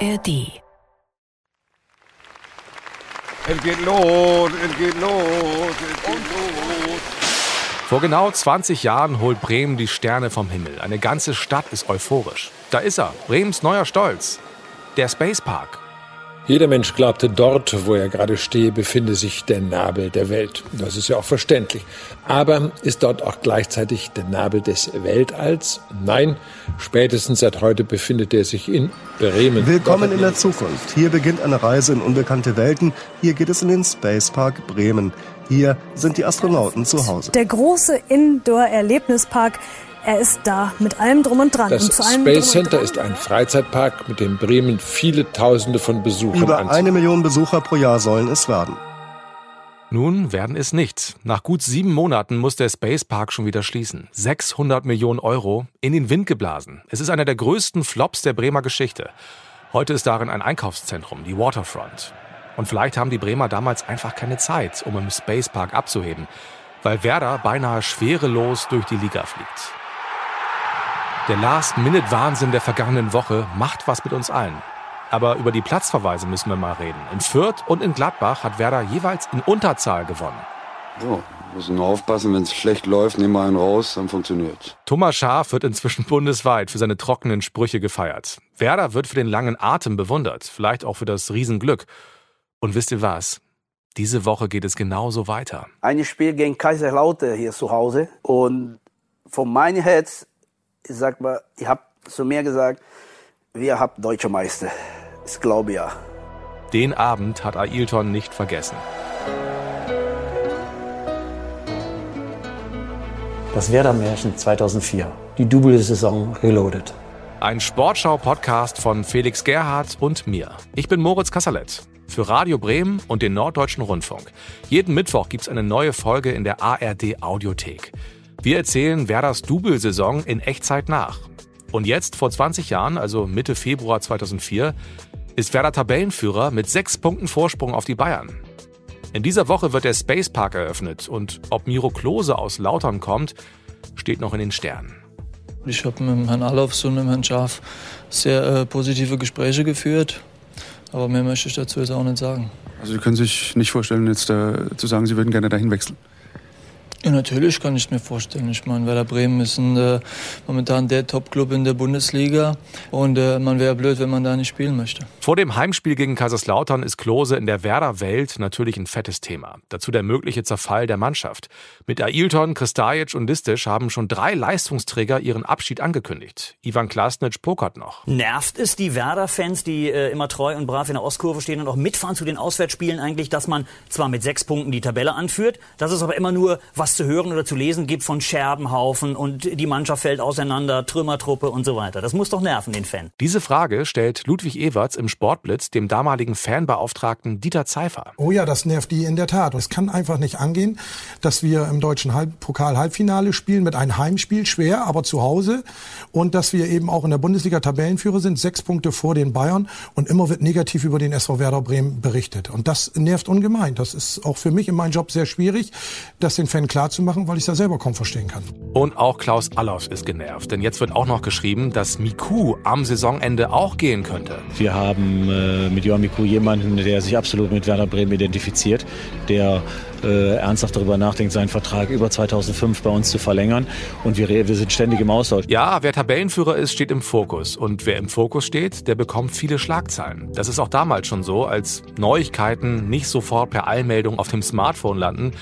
ARD. Es geht los, es geht los, es geht los. Vor genau 20 Jahren holt Bremen die Sterne vom Himmel. Eine ganze Stadt ist euphorisch. Da ist er, Bremens neuer Stolz. Der Space Park. Jeder Mensch glaubte, dort, wo er gerade stehe, befinde sich der Nabel der Welt. Das ist ja auch verständlich. Aber ist dort auch gleichzeitig der Nabel des Weltalls? Nein, spätestens seit heute befindet er sich in Bremen. Willkommen in der Zukunft. Hier beginnt eine Reise in unbekannte Welten. Hier geht es in den Space Park Bremen. Hier sind die Astronauten zu Hause. Der große Indoor-Erlebnispark er ist da mit allem drum und dran. Das und Space Center ist ein Freizeitpark, mit dem Bremen viele Tausende von Besuchern Über eine Million Besucher pro Jahr sollen es werden. Nun werden es nicht. Nach gut sieben Monaten muss der Space Park schon wieder schließen. 600 Millionen Euro in den Wind geblasen. Es ist einer der größten Flops der Bremer Geschichte. Heute ist darin ein Einkaufszentrum, die Waterfront. Und vielleicht haben die Bremer damals einfach keine Zeit, um im Space Park abzuheben, weil Werder beinahe schwerelos durch die Liga fliegt. Der Last-Minute-Wahnsinn der vergangenen Woche macht was mit uns allen. Aber über die Platzverweise müssen wir mal reden. In Fürth und in Gladbach hat Werder jeweils in Unterzahl gewonnen. So, müssen nur aufpassen, wenn es schlecht läuft, nehmen wir einen raus, dann funktioniert. Thomas Schaaf wird inzwischen bundesweit für seine trockenen Sprüche gefeiert. Werder wird für den langen Atem bewundert, vielleicht auch für das Riesenglück. Und wisst ihr was? Diese Woche geht es genauso weiter. Ein Spiel gegen Kaiserslautern hier zu Hause und von meinem Herz ich sag mal, ich habe zu mir gesagt, wir haben deutsche Meister. Ich glaube ja. Den Abend hat Ailton nicht vergessen. Das Werder-Märchen 2004. Die Double-Saison Reloaded. Ein Sportschau-Podcast von Felix Gerhardt und mir. Ich bin Moritz Kasserlet. Für Radio Bremen und den Norddeutschen Rundfunk. Jeden Mittwoch gibt's eine neue Folge in der ARD Audiothek. Wir erzählen Werders Double-Saison in Echtzeit nach. Und jetzt, vor 20 Jahren, also Mitte Februar 2004, ist Werder Tabellenführer mit sechs Punkten Vorsprung auf die Bayern. In dieser Woche wird der Space Park eröffnet und ob Miro Klose aus Lautern kommt, steht noch in den Sternen. Ich habe mit Herrn Alofs und mit Herrn Schaf sehr äh, positive Gespräche geführt, aber mehr möchte ich dazu jetzt auch nicht sagen. Also Sie können sich nicht vorstellen, jetzt äh, zu sagen, Sie würden gerne dahin wechseln? Ja, natürlich kann ich mir vorstellen. Ich meine, Werder Bremen ist ein, äh, momentan der Top-Club in der Bundesliga und äh, man wäre blöd, wenn man da nicht spielen möchte. Vor dem Heimspiel gegen Kaiserslautern ist Klose in der Werder-Welt natürlich ein fettes Thema. Dazu der mögliche Zerfall der Mannschaft. Mit Ailton, Kristajic und Listisch haben schon drei Leistungsträger ihren Abschied angekündigt. Ivan Klasnic pokert noch. Nervt es die Werder-Fans, die äh, immer treu und brav in der Ostkurve stehen und auch mitfahren zu den Auswärtsspielen eigentlich, dass man zwar mit sechs Punkten die Tabelle anführt, dass es aber immer nur was zu hören oder zu lesen gibt von Scherbenhaufen und die Mannschaft fällt auseinander, Trümmertruppe und so weiter. Das muss doch nerven, den Fan. Diese Frage stellt Ludwig Ewerts im Sportblitz dem damaligen Fanbeauftragten Dieter Zeifer. Oh ja, das nervt die in der Tat. Es kann einfach nicht angehen, dass wir im deutschen Halb Pokal-Halbfinale spielen mit einem Heimspiel, schwer, aber zu Hause. Und dass wir eben auch in der Bundesliga Tabellenführer sind, sechs Punkte vor den Bayern. Und immer wird negativ über den SV Werder Bremen berichtet. Und das nervt ungemein. Das ist auch für mich in meinem Job sehr schwierig, das den Fan klar zu machen, weil ich es ja selber kaum verstehen kann. Und auch Klaus Allofs ist genervt, denn jetzt wird auch noch geschrieben, dass Miku am Saisonende auch gehen könnte. Wir haben äh, mit Johann Miku jemanden, der sich absolut mit Werder Bremen identifiziert, der äh, ernsthaft darüber nachdenkt, seinen Vertrag über 2005 bei uns zu verlängern. Und wir, wir sind ständig im Austausch. Ja, wer Tabellenführer ist, steht im Fokus. Und wer im Fokus steht, der bekommt viele Schlagzeilen. Das ist auch damals schon so, als Neuigkeiten nicht sofort per Eilmeldung auf dem Smartphone landen,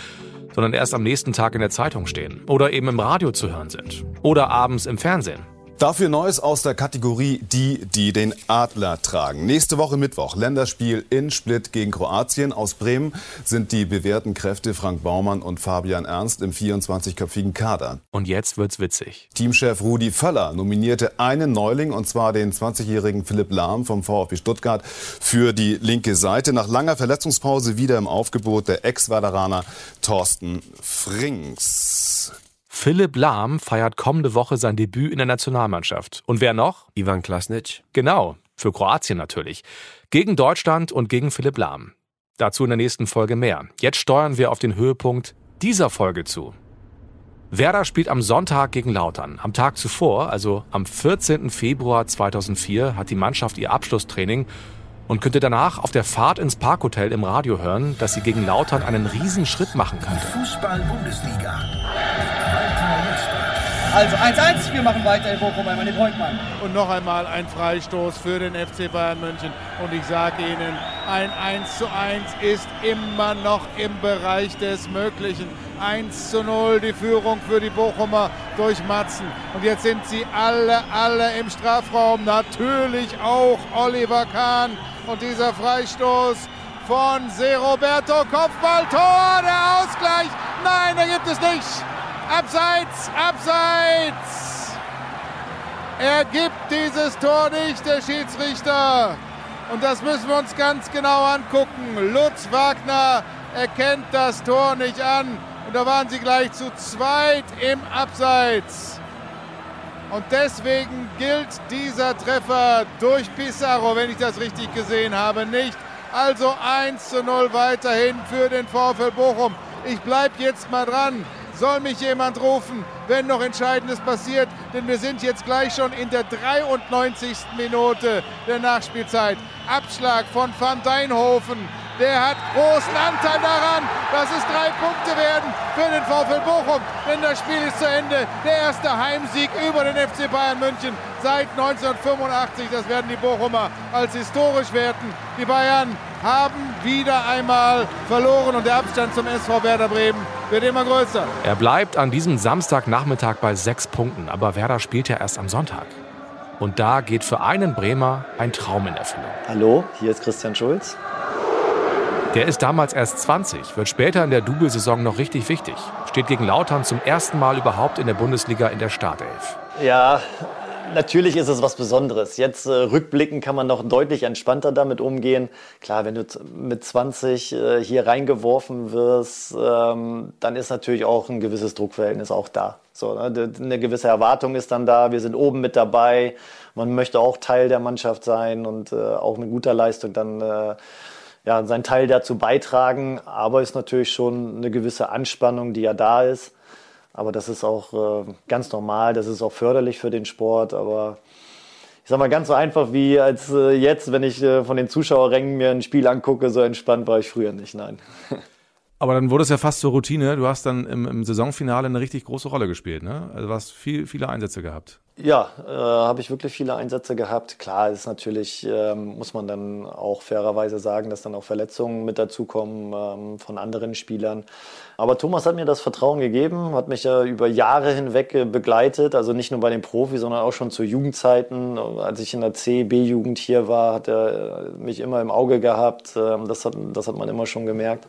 sondern erst am nächsten Tag in der Zeitung stehen oder eben im Radio zu hören sind oder abends im Fernsehen. Dafür Neues aus der Kategorie Die, die den Adler tragen. Nächste Woche Mittwoch Länderspiel in Split gegen Kroatien. Aus Bremen sind die bewährten Kräfte Frank Baumann und Fabian Ernst im 24-köpfigen Kader. Und jetzt wird's witzig. Teamchef Rudi Völler nominierte einen Neuling, und zwar den 20-jährigen Philipp Lahm vom VfB Stuttgart, für die linke Seite. Nach langer Verletzungspause wieder im Aufgebot der Ex-Werderaner Thorsten Frings. Philipp Lahm feiert kommende Woche sein Debüt in der Nationalmannschaft. Und wer noch? Ivan Klasnic. Genau, für Kroatien natürlich. Gegen Deutschland und gegen Philipp Lahm. Dazu in der nächsten Folge mehr. Jetzt steuern wir auf den Höhepunkt dieser Folge zu. Werder spielt am Sonntag gegen Lautern. Am Tag zuvor, also am 14. Februar 2004, hat die Mannschaft ihr Abschlusstraining und könnte danach auf der Fahrt ins Parkhotel im Radio hören, dass sie gegen Lautern einen Riesenschritt machen könnte. Fußball-Bundesliga. Also 1-1, wir machen weiter in Bochum einmal den Breukmann. Und noch einmal ein Freistoß für den FC Bayern München. Und ich sage Ihnen, ein 1 zu 1 ist immer noch im Bereich des Möglichen. 1 zu 0 die Führung für die Bochumer durch Matzen. Und jetzt sind sie alle, alle im Strafraum. Natürlich auch Oliver Kahn. Und dieser Freistoß von Seroberto, Kopfballtor, der Ausgleich. Nein, da gibt es nicht. Abseits, abseits. Er gibt dieses Tor nicht, der Schiedsrichter. Und das müssen wir uns ganz genau angucken. Lutz Wagner erkennt das Tor nicht an. Und da waren sie gleich zu zweit im Abseits. Und deswegen gilt dieser Treffer durch Pizarro, wenn ich das richtig gesehen habe, nicht. Also 1 zu 0 weiterhin für den VfL Bochum. Ich bleibe jetzt mal dran soll mich jemand rufen, wenn noch Entscheidendes passiert, denn wir sind jetzt gleich schon in der 93. Minute der Nachspielzeit. Abschlag von Van Deinhofen. Der hat großen Anteil daran, dass es drei Punkte werden für den VfL Bochum. Denn das Spiel ist zu Ende. Der erste Heimsieg über den FC Bayern München seit 1985. Das werden die Bochumer als historisch werten. Die Bayern haben wieder einmal verloren und der Abstand zum SV Werder Bremen wird immer größer. Er bleibt an diesem Samstagnachmittag bei sechs Punkten, aber Werder spielt ja erst am Sonntag. Und da geht für einen Bremer ein Traum in Erfüllung. Hallo, hier ist Christian Schulz. Der ist damals erst 20, wird später in der Double-Saison noch richtig wichtig. Steht gegen Lautern zum ersten Mal überhaupt in der Bundesliga in der Startelf. Ja, natürlich ist es was Besonderes. Jetzt äh, rückblicken kann man noch deutlich entspannter damit umgehen. Klar, wenn du mit 20 äh, hier reingeworfen wirst, ähm, dann ist natürlich auch ein gewisses Druckverhältnis auch da. So, ne? Eine gewisse Erwartung ist dann da. Wir sind oben mit dabei. Man möchte auch Teil der Mannschaft sein und äh, auch mit guter Leistung dann äh, ja, seinen Teil dazu beitragen. Aber ist natürlich schon eine gewisse Anspannung, die ja da ist. Aber das ist auch äh, ganz normal, das ist auch förderlich für den Sport. Aber ich sag mal, ganz so einfach wie als äh, jetzt, wenn ich äh, von den Zuschauerrängen mir ein Spiel angucke, so entspannt war ich früher nicht, nein. Aber dann wurde es ja fast zur Routine. Du hast dann im, im Saisonfinale eine richtig große Rolle gespielt, ne? Also du hast viel, viele Einsätze gehabt. Ja, äh, habe ich wirklich viele Einsätze gehabt. Klar, ist natürlich, ähm, muss man dann auch fairerweise sagen, dass dann auch Verletzungen mit dazukommen ähm, von anderen Spielern. Aber Thomas hat mir das Vertrauen gegeben, hat mich ja über Jahre hinweg begleitet, also nicht nur bei den Profis, sondern auch schon zu Jugendzeiten. Als ich in der C, B-Jugend hier war, hat er mich immer im Auge gehabt. Ähm, das, hat, das hat man immer schon gemerkt.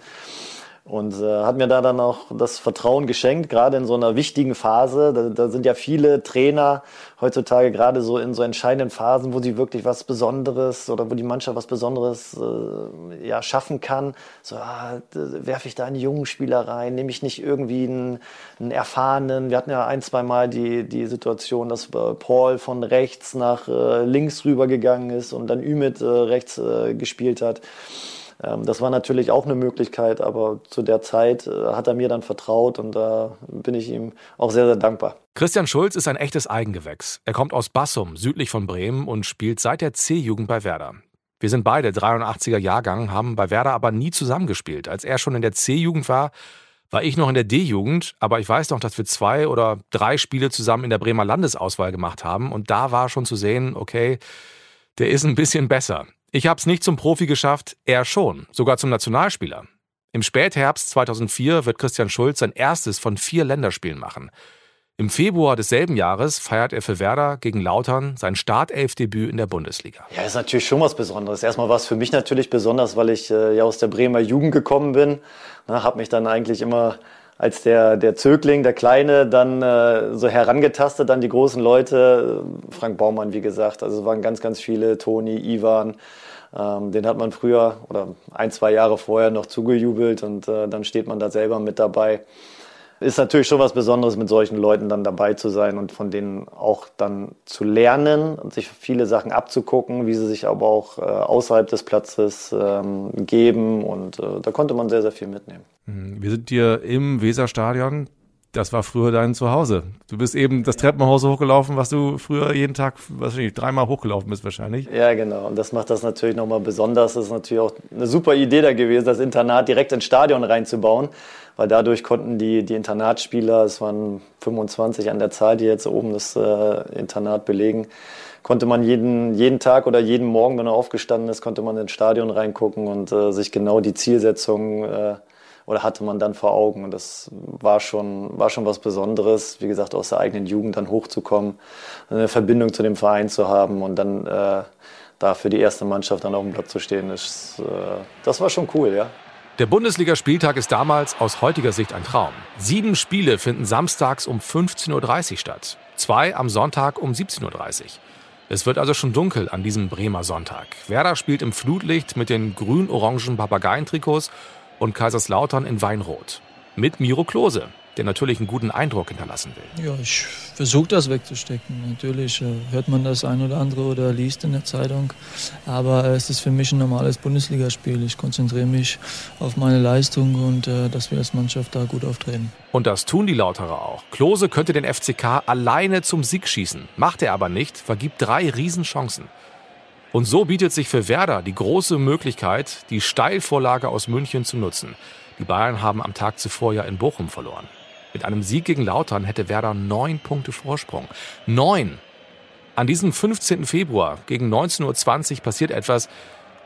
Und äh, hat mir da dann auch das Vertrauen geschenkt, gerade in so einer wichtigen Phase. Da, da sind ja viele Trainer heutzutage gerade so in so entscheidenden Phasen, wo sie wirklich was Besonderes oder wo die Mannschaft was Besonderes äh, ja, schaffen kann. So, ah, werfe ich da einen jungen Spieler rein, nehme ich nicht irgendwie einen, einen erfahrenen. Wir hatten ja ein, zwei Mal die, die Situation, dass äh, Paul von rechts nach äh, links rübergegangen ist und dann Ümit äh, rechts äh, gespielt hat. Ähm, das war natürlich auch eine Möglichkeit, aber zu der Zeit äh, hat er mir dann vertraut und da bin ich ihm auch sehr, sehr dankbar. Christian Schulz ist ein echtes Eigengewächs. Er kommt aus Bassum, südlich von Bremen und spielt seit der C-Jugend bei Werder. Wir sind beide 83er Jahrgang, haben bei Werder aber nie zusammengespielt. Als er schon in der C-Jugend war, war ich noch in der D-Jugend, aber ich weiß noch, dass wir zwei oder drei Spiele zusammen in der Bremer Landesauswahl gemacht haben und da war schon zu sehen, okay, der ist ein bisschen besser. Ich habe es nicht zum Profi geschafft, er schon, sogar zum Nationalspieler. Im Spätherbst 2004 wird Christian Schulz sein erstes von vier Länderspielen machen. Im Februar desselben Jahres feiert er für Werder gegen Lautern sein Startelfdebüt in der Bundesliga. Ja, ist natürlich schon was Besonderes. Erstmal war es für mich natürlich besonders, weil ich äh, ja aus der Bremer Jugend gekommen bin. Habe mich dann eigentlich immer als der, der Zögling, der Kleine, dann äh, so herangetastet an die großen Leute. Frank Baumann, wie gesagt, also waren ganz, ganz viele, Toni, Ivan. Ähm, den hat man früher oder ein, zwei Jahre vorher noch zugejubelt und äh, dann steht man da selber mit dabei. Ist natürlich schon was Besonderes, mit solchen Leuten dann dabei zu sein und von denen auch dann zu lernen und sich viele Sachen abzugucken, wie sie sich aber auch äh, außerhalb des Platzes ähm, geben. Und äh, da konnte man sehr, sehr viel mitnehmen. Mhm. Wir sind hier im Weserstadion. Das war früher dein Zuhause. Du bist eben das Treppenhaus hochgelaufen, was du früher jeden Tag wahrscheinlich dreimal hochgelaufen bist wahrscheinlich. Ja, genau. Und das macht das natürlich nochmal besonders. Das ist natürlich auch eine super Idee da gewesen, das Internat direkt ins Stadion reinzubauen. Weil dadurch konnten die, die Internatsspieler, es waren 25 an der Zahl, die jetzt oben das äh, Internat belegen, konnte man jeden, jeden Tag oder jeden Morgen, wenn er aufgestanden ist, konnte man ins Stadion reingucken und äh, sich genau die Zielsetzung äh, oder hatte man dann vor Augen. Und das war schon, war schon was Besonderes, wie gesagt, aus der eigenen Jugend dann hochzukommen, eine Verbindung zu dem Verein zu haben und dann äh, da für die erste Mannschaft dann auf dem Platz zu stehen. Ist, äh, das war schon cool, ja. Der Bundesligaspieltag ist damals aus heutiger Sicht ein Traum. Sieben Spiele finden samstags um 15.30 Uhr statt. Zwei am Sonntag um 17.30 Uhr. Es wird also schon dunkel an diesem Bremer Sonntag. Werder spielt im Flutlicht mit den grün-orangen Papageientrikots und Kaiserslautern in Weinrot. Mit Miro Klose, der natürlich einen guten Eindruck hinterlassen will. Ja, ich versuche das wegzustecken. Natürlich äh, hört man das ein oder andere oder liest in der Zeitung. Aber äh, es ist für mich ein normales Bundesligaspiel. Ich konzentriere mich auf meine Leistung und äh, dass wir als Mannschaft da gut auftreten. Und das tun die Lauterer auch. Klose könnte den FCK alleine zum Sieg schießen. Macht er aber nicht, vergibt drei Riesenchancen. Und so bietet sich für Werder die große Möglichkeit, die Steilvorlage aus München zu nutzen. Die Bayern haben am Tag zuvor ja in Bochum verloren. Mit einem Sieg gegen Lautern hätte Werder neun Punkte Vorsprung. Neun! An diesem 15. Februar gegen 19.20 Uhr passiert etwas,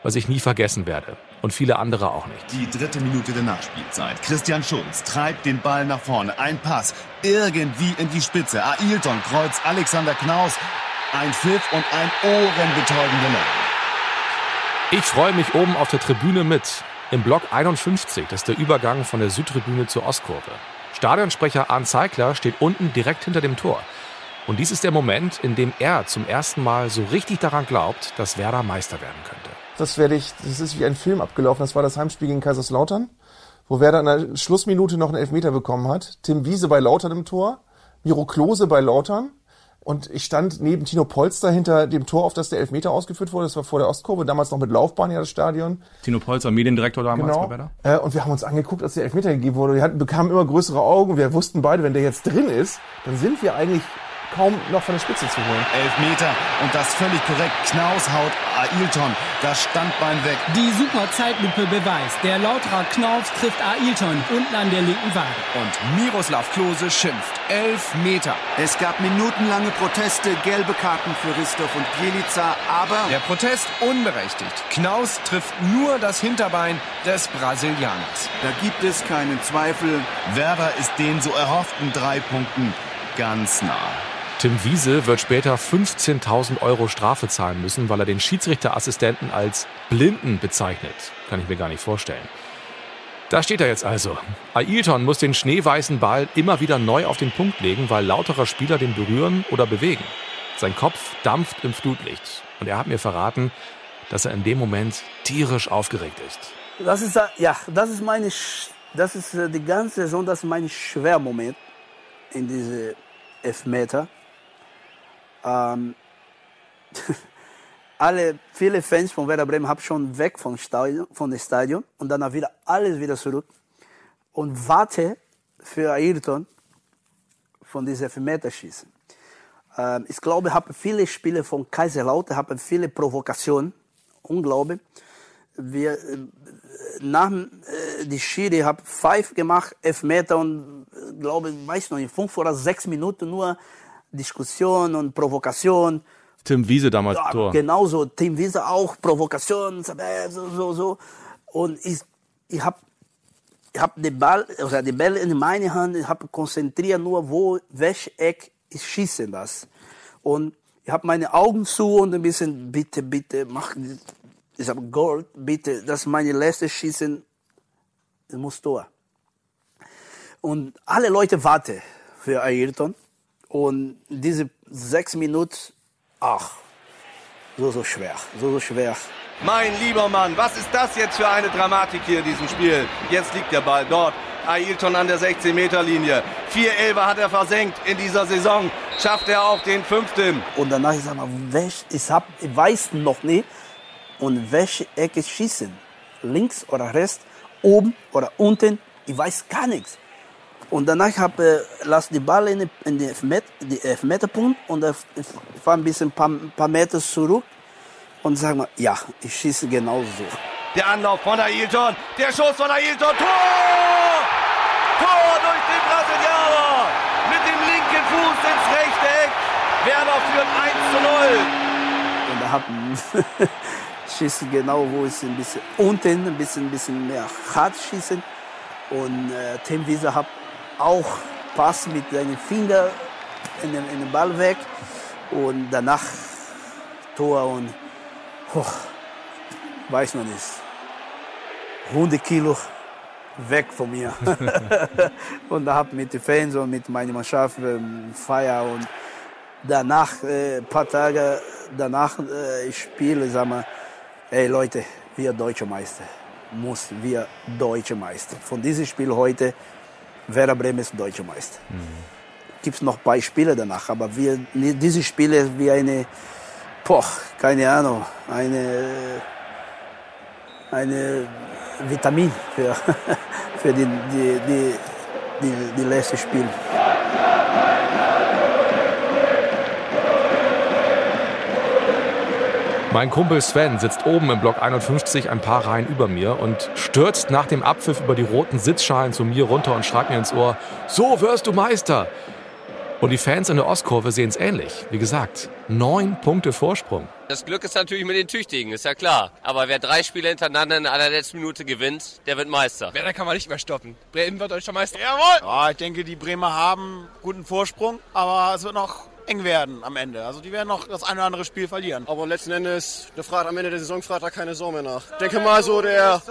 was ich nie vergessen werde. Und viele andere auch nicht. Die dritte Minute der Nachspielzeit. Christian Schulz treibt den Ball nach vorne. Ein Pass irgendwie in die Spitze. Ailton kreuzt Alexander Knaus ein Pfiff und ein ohrenbetäubender Lachen. Ich freue mich oben auf der Tribüne mit. Im Block 51, das ist der Übergang von der Südtribüne zur Ostkurve. Stadionsprecher Arndt Zeigler steht unten direkt hinter dem Tor. Und dies ist der Moment, in dem er zum ersten Mal so richtig daran glaubt, dass Werder Meister werden könnte. Das werde ich, das ist wie ein Film abgelaufen. Das war das Heimspiel gegen Kaiserslautern, wo Werder in der Schlussminute noch einen Elfmeter bekommen hat. Tim Wiese bei Lautern im Tor, Miro Klose bei Lautern und ich stand neben Tino Polster hinter dem Tor, auf das der Elfmeter ausgeführt wurde. Das war vor der Ostkurve, damals noch mit Laufbahn ja das Stadion. Tino Polster, Mediendirektor damals genau. bei Werder. Äh, und wir haben uns angeguckt, als der Elfmeter gegeben wurde. Wir hatten, bekamen immer größere Augen. Wir wussten beide, wenn der jetzt drin ist, dann sind wir eigentlich kaum noch von der Spitze zu holen. Elf Meter und das völlig korrekt. Knaus haut Ailton das Standbein weg. Die super Zeitlupe beweist, der Lauterer Knaus trifft Ailton unten an der linken Wade. Und Miroslav Klose schimpft. Elf Meter. Es gab minutenlange Proteste, gelbe Karten für Ristov und Bielica, aber... Der Protest unberechtigt. Knaus trifft nur das Hinterbein des Brasilianers. Da gibt es keinen Zweifel. Werder ist den so erhofften drei Punkten ganz nah. Tim Wiese wird später 15.000 Euro Strafe zahlen müssen, weil er den Schiedsrichterassistenten als Blinden bezeichnet. Kann ich mir gar nicht vorstellen. Da steht er jetzt also. Ailton muss den schneeweißen Ball immer wieder neu auf den Punkt legen, weil lauterer Spieler den berühren oder bewegen. Sein Kopf dampft im Flutlicht. Und er hat mir verraten, dass er in dem Moment tierisch aufgeregt ist. Das ist, ja, das ist meine, das ist äh, die ganze Saison, das ist mein Schwermoment in diese Elfmeter. Ähm, alle, viele Fans von Werder Bremen haben schon weg vom Stadion, von dem Stadion und dann wieder alles wieder zurück und warte für Ayrton von diesem Elfmeterschießen. Ähm, ich glaube, haben viele Spiele von Kaiserlautern haben viele Provokationen, unglaublich. Wir äh, nach äh, die Schiri hat Five gemacht, Elfmeter und äh, glaube, weiß noch nicht, fünf oder sechs Minuten nur Diskussion und Provokation. Tim Wiese damals ja, Tor. Genauso, Tim Wiese auch Provokation, so, so, so. Und ich, ich habe ich hab den Ball, oder die Bälle in meine Hand, ich habe konzentriert nur, wo, welches Eck ich schieße das. Und ich habe meine Augen zu und ein bisschen, bitte, bitte, mach, ich habe Gold, bitte, das ist meine letzte Schießen, ich muss Tor. Und alle Leute warten für Ayrton. Und diese sechs Minuten, ach, so, so schwer, so, so schwer. Mein lieber Mann, was ist das jetzt für eine Dramatik hier in diesem Spiel? Jetzt liegt der Ball dort. Ailton an der 16-Meter-Linie. Vier Elber hat er versenkt in dieser Saison. Schafft er auch den fünften. Und danach, ich sag mal, welch, ich, hab, ich weiß noch nicht, und welche Ecke schießen. Links oder rechts, oben oder unten, ich weiß gar nichts. Und danach habe ich lass die Ball in, in den Elfmeterpunkt und fahre ein bisschen ein paar, paar Meter zurück und sage mal, ja, ich schieße genau so. Der Anlauf von Ailton, der Schuss von Ailton, Tor! Tor durch den Brasilianer! Mit dem linken Fuß ins rechte Eck. Werner führt 1 zu 0. Und da habe schieße genau, wo es ein bisschen unten, ein bisschen, ein bisschen mehr hart schießen. Und äh, Tim Wieser hat auch Pass mit seinen Fingern in den, in den Ball weg. Und danach Tor und hoch, weiß noch nicht. 100 Kilo weg von mir. und da habe ich mit den Fans und mit meiner Mannschaft ähm, Feier und danach, äh, ein paar Tage danach, äh, ich spiele, sag mal, ey Leute, wir deutsche Meister, muss wir deutsche Meister. Von diesem Spiel heute, Werder Bremen ist deutsche Meister. Mhm. Gibt es noch Beispiele danach, aber wir, diese Spiele wie eine, boah, keine Ahnung, eine, eine Vitamin für, für die, die, die, die, die letzte Spiel. Mein Kumpel Sven sitzt oben im Block 51 ein paar Reihen über mir und stürzt nach dem Abpfiff über die roten Sitzschalen zu mir runter und schreit mir ins Ohr, so wirst du Meister. Und die Fans in der Ostkurve sehen es ähnlich. Wie gesagt, neun Punkte Vorsprung. Das Glück ist natürlich mit den Tüchtigen, ist ja klar. Aber wer drei Spiele hintereinander in einer letzten Minute gewinnt, der wird Meister. Werder kann man nicht mehr stoppen. Bremen wird deutscher Meister. Jawohl! Ja, ich denke, die Bremer haben guten Vorsprung, aber es wird noch eng werden am Ende. Also die werden noch das eine oder andere Spiel verlieren. Aber letzten Endes, der fragt am Ende der Saison fragt er keine Sau mehr nach. Ich denke mal so, der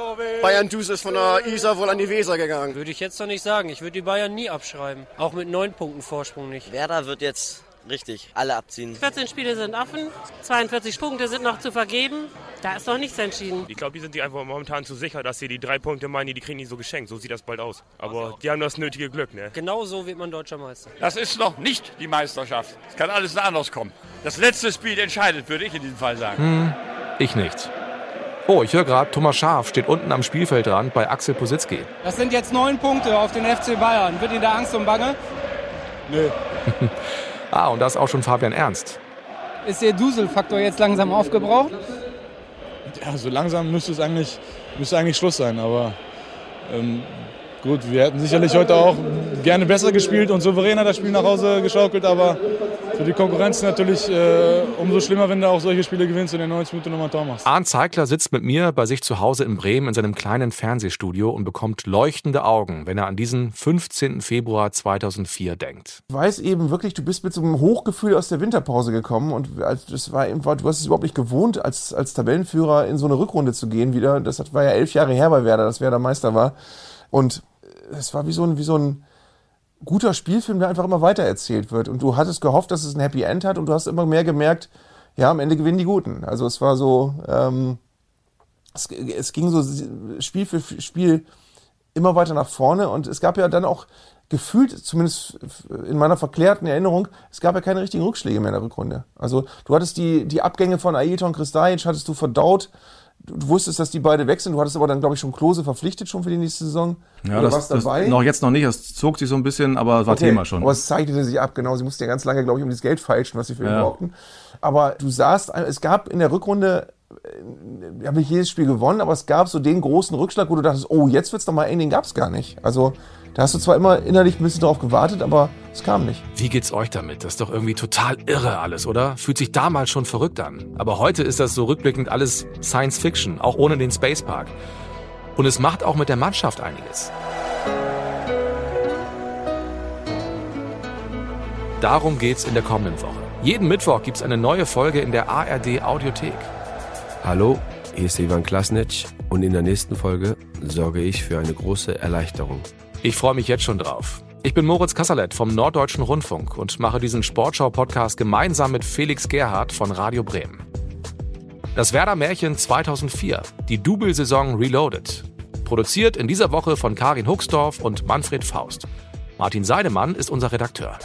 Bayern Dus ist von der Isar wohl an die Weser gegangen. Würde ich jetzt noch nicht sagen. Ich würde die Bayern nie abschreiben. Auch mit neun Punkten Vorsprung nicht. Werder wird jetzt richtig alle abziehen. 14 Spiele sind offen, 42 Punkte sind noch zu vergeben. Da ist noch nichts entschieden. Ich glaube, die sind sich einfach momentan zu sicher, dass sie die drei Punkte meinen, die kriegen die so geschenkt. So sieht das bald aus. Aber die haben das nötige Glück, ne? Genau so wird man deutscher Meister. Das ist noch nicht die Meisterschaft. Es kann alles anders kommen. Das letzte Spiel entscheidet, würde ich in diesem Fall sagen. Hm, ich nicht. Oh, ich höre gerade, Thomas Schaf steht unten am Spielfeldrand bei Axel Positzky. Das sind jetzt neun Punkte auf den FC Bayern. Wird Ihnen da Angst und Bange? Nö. Ah, und da ist auch schon Fabian Ernst. Ist der Duselfaktor jetzt langsam aufgebraucht? ja, so langsam müsste es eigentlich, müsste eigentlich Schluss sein. Aber ähm, gut, wir hätten sicherlich heute auch gerne besser gespielt und souveräner das Spiel nach Hause geschaukelt. Aber für die Konkurrenz natürlich äh, umso schlimmer, wenn du auch solche Spiele gewinnst und in 90 Minuten nochmal ein Tor machst. Arndt Zeigler sitzt mit mir bei sich zu Hause in Bremen in seinem kleinen Fernsehstudio und bekommt leuchtende Augen, wenn er an diesen 15. Februar 2004 denkt. Ich weiß eben wirklich, du bist mit so einem Hochgefühl aus der Winterpause gekommen und das war, du hast es überhaupt nicht gewohnt, als, als Tabellenführer in so eine Rückrunde zu gehen wieder. Das war ja elf Jahre her bei Werder, dass Werder Meister war. Und es war wie so ein, wie so ein, guter Spielfilm, der einfach immer weiter erzählt wird. Und du hattest gehofft, dass es ein Happy End hat und du hast immer mehr gemerkt, ja, am Ende gewinnen die Guten. Also es war so, ähm, es, es ging so Spiel für Spiel immer weiter nach vorne und es gab ja dann auch gefühlt, zumindest in meiner verklärten Erinnerung, es gab ja keine richtigen Rückschläge mehr in der Rückrunde. Also du hattest die, die Abgänge von Ailton Kristajic, hattest du verdaut, du wusstest, dass die beide weg sind. Du hattest aber dann, glaube ich, schon Klose verpflichtet schon für die nächste Saison. Ja, Oder das, dabei? Das noch jetzt noch nicht. Es zog sich so ein bisschen, aber es war okay. Thema schon. Aber es zeichnete sich ab, genau. Sie mussten ja ganz lange, glaube ich, um das Geld feilschen, was sie für ihn ja. brauchten. Aber du sahst, es gab in der Rückrunde, habe ich jedes Spiel gewonnen, aber es gab so den großen Rückschlag, wo du dachtest, oh, jetzt wird's doch mal eng, den gab's gar nicht. Also da hast du zwar immer innerlich ein bisschen drauf gewartet, aber es kam nicht. Wie geht's euch damit? Das ist doch irgendwie total irre alles, oder? Fühlt sich damals schon verrückt an. Aber heute ist das so rückblickend alles Science Fiction, auch ohne den Space Park. Und es macht auch mit der Mannschaft einiges. Darum geht's in der kommenden Woche. Jeden Mittwoch gibt's eine neue Folge in der ARD Audiothek. Hallo, hier ist Ivan Klasnitsch und in der nächsten Folge sorge ich für eine große Erleichterung. Ich freue mich jetzt schon drauf. Ich bin Moritz Kasserlet vom Norddeutschen Rundfunk und mache diesen Sportschau-Podcast gemeinsam mit Felix Gerhardt von Radio Bremen. Das Werder Märchen 2004, die Double-Saison Reloaded. Produziert in dieser Woche von Karin Huxdorf und Manfred Faust. Martin Seidemann ist unser Redakteur.